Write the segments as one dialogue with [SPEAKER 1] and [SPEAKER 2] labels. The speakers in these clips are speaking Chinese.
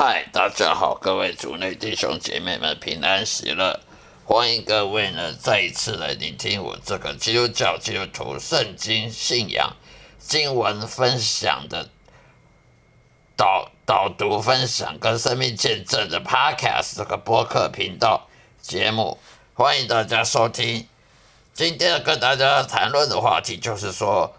[SPEAKER 1] 嗨，大家好，各位主内弟兄姐妹们平安喜乐，欢迎各位呢再一次来聆听我这个基督教基督徒圣经信仰经文分享的导导读分享跟生命见证的 Podcast 这个播客频道节目，欢迎大家收听。今天要跟大家谈论的话题就是说。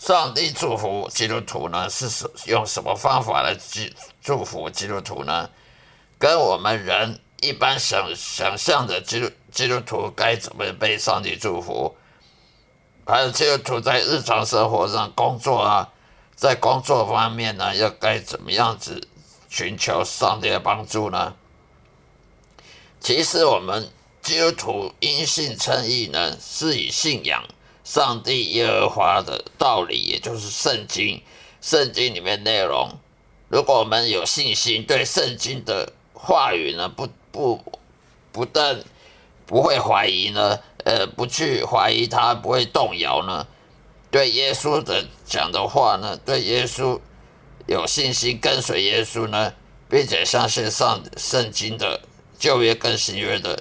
[SPEAKER 1] 上帝祝福基督徒呢，是用什么方法来祝祝福基督徒呢？跟我们人一般想想象的基督基督徒该怎么被上帝祝福？还有基督徒在日常生活上工作啊，在工作方面呢，要该怎么样子寻求上帝的帮助呢？其实我们基督徒因信称义呢，是以信仰。上帝耶和华的道理，也就是圣经，圣经里面内容。如果我们有信心，对圣经的话语呢，不不不但不会怀疑呢，呃，不去怀疑他，不会动摇呢，对耶稣的讲的话呢，对耶稣有信心，跟随耶稣呢，并且相信上圣经的旧约跟新约的。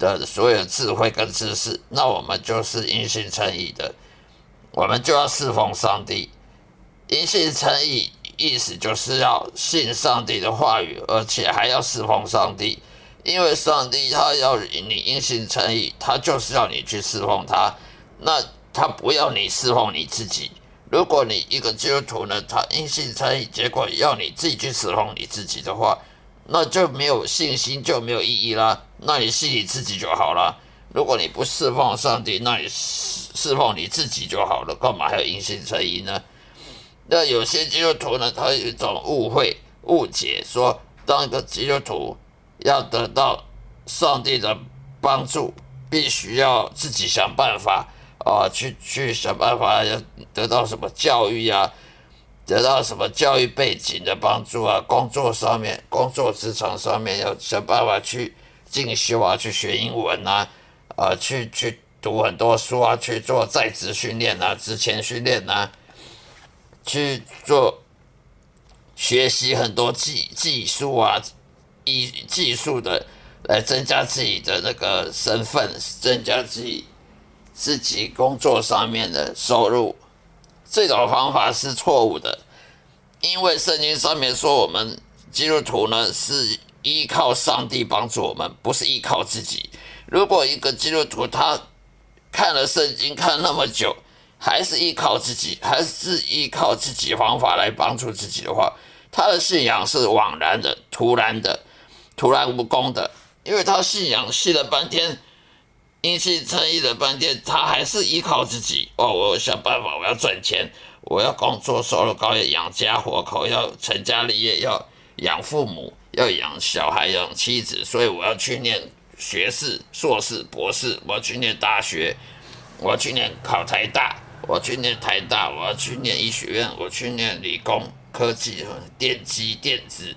[SPEAKER 1] 的所有智慧跟知识，那我们就是因信称义的，我们就要侍奉上帝。因信称义意思就是要信上帝的话语，而且还要侍奉上帝，因为上帝他要你因信称义，他就是要你去侍奉他，那他不要你侍奉你自己。如果你一个基督徒呢，他因信称义，结果要你自己去侍奉你自己的话，那就没有信心，就没有意义啦。那你信你自己就好了。如果你不侍奉上帝，那你侍奉你自己就好了。干嘛还要因信称义呢？那有些基督徒呢，他有一种误会、误解，说当一个基督徒要得到上帝的帮助，必须要自己想办法啊，去去想办法要得到什么教育啊，得到什么教育背景的帮助啊，工作上面、工作职场上面要想办法去。进修啊，去学英文啊，呃，去去读很多书啊，去做在职训练啊，职前训练啊，去做学习很多技技术啊，以技术的来增加自己的那个身份，增加自己自己工作上面的收入。这种方法是错误的，因为圣经上面说我们基督徒呢是。依靠上帝帮助我们，不是依靠自己。如果一个基督徒他看了圣经看那么久，还是依靠自己，还是依靠自己方法来帮助自己的话，他的信仰是枉然的、突然的、徒然无功的。因为他信仰信了半天，因信称义了半天，他还是依靠自己。哦，我想办法，我要赚钱，我要工作，收入高，要养家活口，要成家立业，要养父母。要养小孩，养妻子，所以我要去念学士、硕士、博士，我要去念大学，我要去念考台大，我要去念台大，我要去念医学院，我去念理工科技、电机、电子，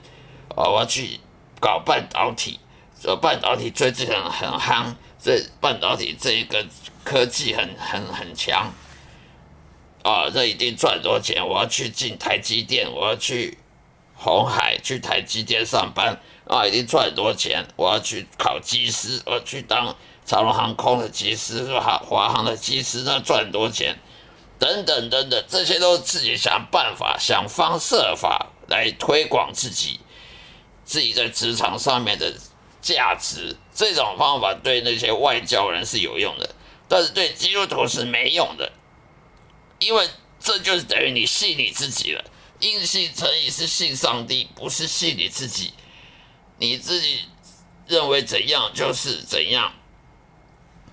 [SPEAKER 1] 哦，我要去搞半导体，这半导体最近很很夯，这半导体这一个科技很很很强，啊，这一定赚很多钱，我要去进台积电，我要去。红海去台积电上班啊，一定赚很多钱。我要去考机师，我要去当长龙航空的机师，华华航的机师，那赚很多钱。等等等等，这些都是自己想办法、想方设法来推广自己自己在职场上面的价值。这种方法对那些外交人是有用的，但是对基督徒是没用的，因为这就是等于你信你自己了。因信成以是信上帝，不是信你自己。你自己认为怎样就是怎样。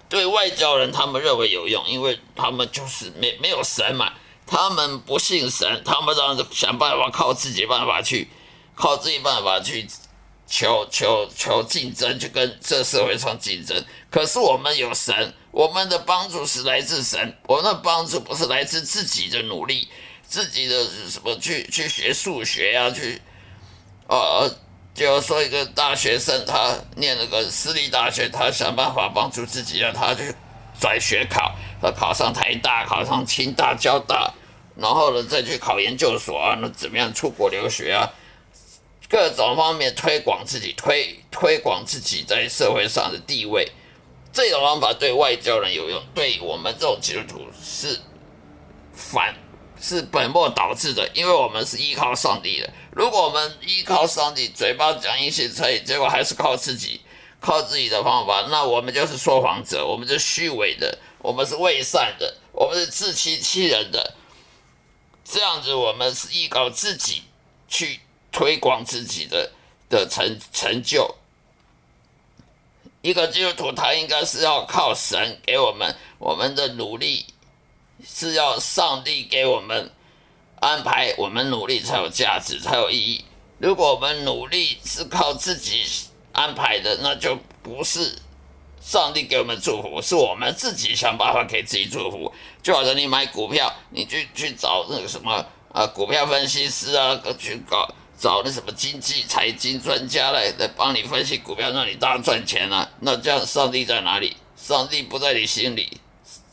[SPEAKER 1] 对外交人，他们认为有用，因为他们就是没没有神嘛，他们不信神，他们让想办法靠自己办法去，靠自己办法去求求求竞争，去跟这社会上竞争。可是我们有神，我们的帮助是来自神，我们的帮助不是来自自己的努力。自己的什么去去学数学呀？去，呃，就说一个大学生，他念了个私立大学，他想办法帮助自己啊，他去转学考，他考上台大，考上清大、交大，然后呢再去考研究所啊，那怎么样出国留学啊？各种方面推广自己，推推广自己在社会上的地位。这种方法对外交人有用，对我们这种基督徒是反，是本末倒置的，因为我们是依靠上帝的。如果我们依靠上帝，嘴巴讲一些可以，结果还是靠自己，靠自己的方法，那我们就是说谎者，我们是虚伪的，我们是伪善的，我们是自欺欺人的。这样子，我们是依靠自己去。推广自己的的成成就，一个基督徒他应该是要靠神给我们我们的努力，是要上帝给我们安排，我们努力才有价值，才有意义。如果我们努力是靠自己安排的，那就不是上帝给我们祝福，是我们自己想办法给自己祝福。就好像你买股票，你去去找那个什么啊，股票分析师啊，去搞。找那什么经济财经专家来来帮你分析股票，让你大赚钱啊？那这样上帝在哪里？上帝不在你心里，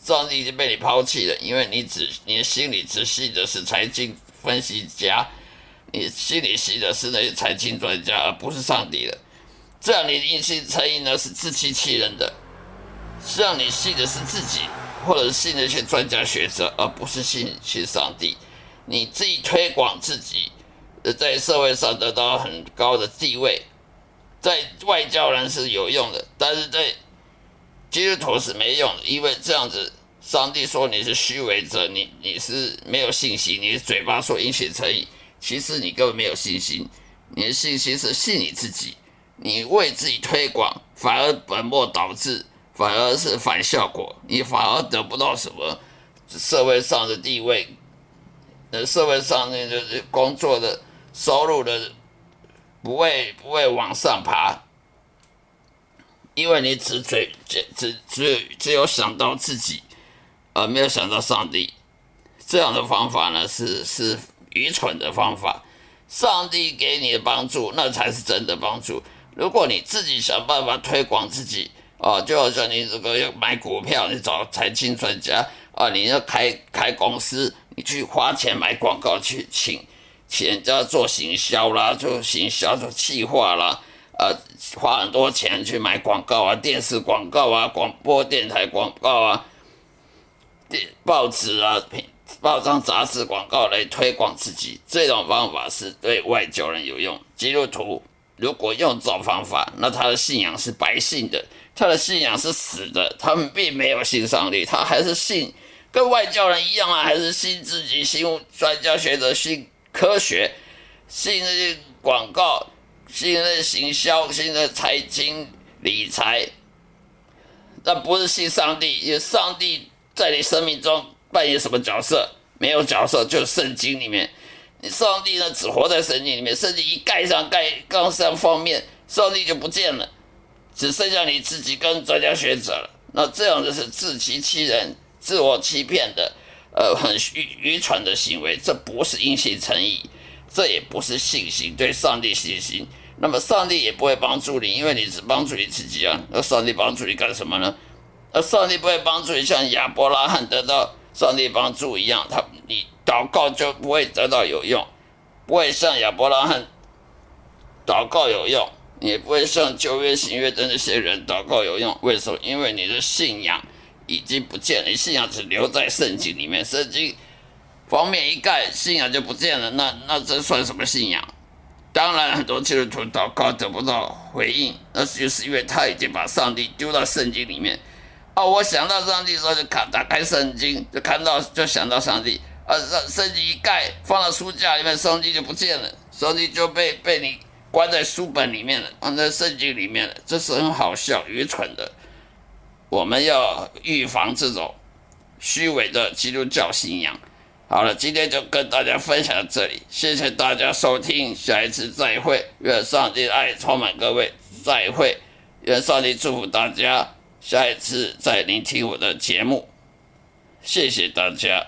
[SPEAKER 1] 上帝已经被你抛弃了，因为你只你的心里只信的是财经分析家，你心里信的是那些财经专家，而不是上帝了。这样你的一心诚意呢是自欺欺人的，是让你信的是自己，或者是信那些专家学者，而不是信信上帝。你自己推广自己。在社会上得到很高的地位，在外交人是有用的，但是在基督徒是没用的，因为这样子，上帝说你是虚伪者，你你是没有信心，你的嘴巴说应许诚意，其实你根本没有信心，你的信心是信你自己，你为自己推广，反而本末倒置，反而是反效果，你反而得不到什么社会上的地位，呃，社会上那个工作的。收入的不会不会往上爬，因为你只嘴只只只只有想到自己，而没有想到上帝。这样的方法呢，是是愚蠢的方法。上帝给你的帮助，那才是真的帮助。如果你自己想办法推广自己，啊，就好像你这个要买股票，你找财经专家啊，你要开开公司，你去花钱买广告去请。请人家做行销啦，做行销做企划啦，呃，花很多钱去买广告啊，电视广告啊，广播电台广告啊，电报纸啊，报章杂志广告来推广自己，这种方法是对外交人有用。基督徒如果用这种方法，那他的信仰是白信的，他的信仰是死的，他们并没有信上帝，他还是信跟外教人一样啊，还是信自己，信专家学者，信。科学，信那些广告，信那些行销，信那财经理财，那不是信上帝。因为上帝在你生命中扮演什么角色？没有角色，就是圣经里面。你上帝呢，只活在圣经里面。圣经一盖上盖刚上封面，上帝就不见了，只剩下你自己跟专家学者了。那这样就是自欺欺人、自我欺骗的。呃，很愚愚蠢的行为，这不是因信诚意，这也不是信心，对上帝信心。那么上帝也不会帮助你，因为你只帮助你自己啊。那上帝帮助你干什么呢？那上帝不会帮助你，像亚伯拉罕得到上帝帮助一样，他你祷告就不会得到有用，不会像亚伯拉罕祷告有用，也不会像旧约新约的那些人祷告有用。为什么？因为你的信仰。已经不见了，信仰只留在圣经里面，圣经封面一盖，信仰就不见了。那那这算什么信仰？当然，很多基督徒祷告得不到回应，那就是因为他已经把上帝丢到圣经里面。哦，我想到上帝时候就看打开圣经，就看到就想到上帝。啊，圣圣经一盖放到书架里面，圣经就不见了，圣经就被被你关在书本里面了，放在圣经里面了。这是很好笑、愚蠢的。我们要预防这种虚伪的基督教信仰。好了，今天就跟大家分享到这里，谢谢大家收听，下一次再会。愿上帝爱充满各位，再会。愿上帝祝福大家，下一次再聆听我的节目。谢谢大家。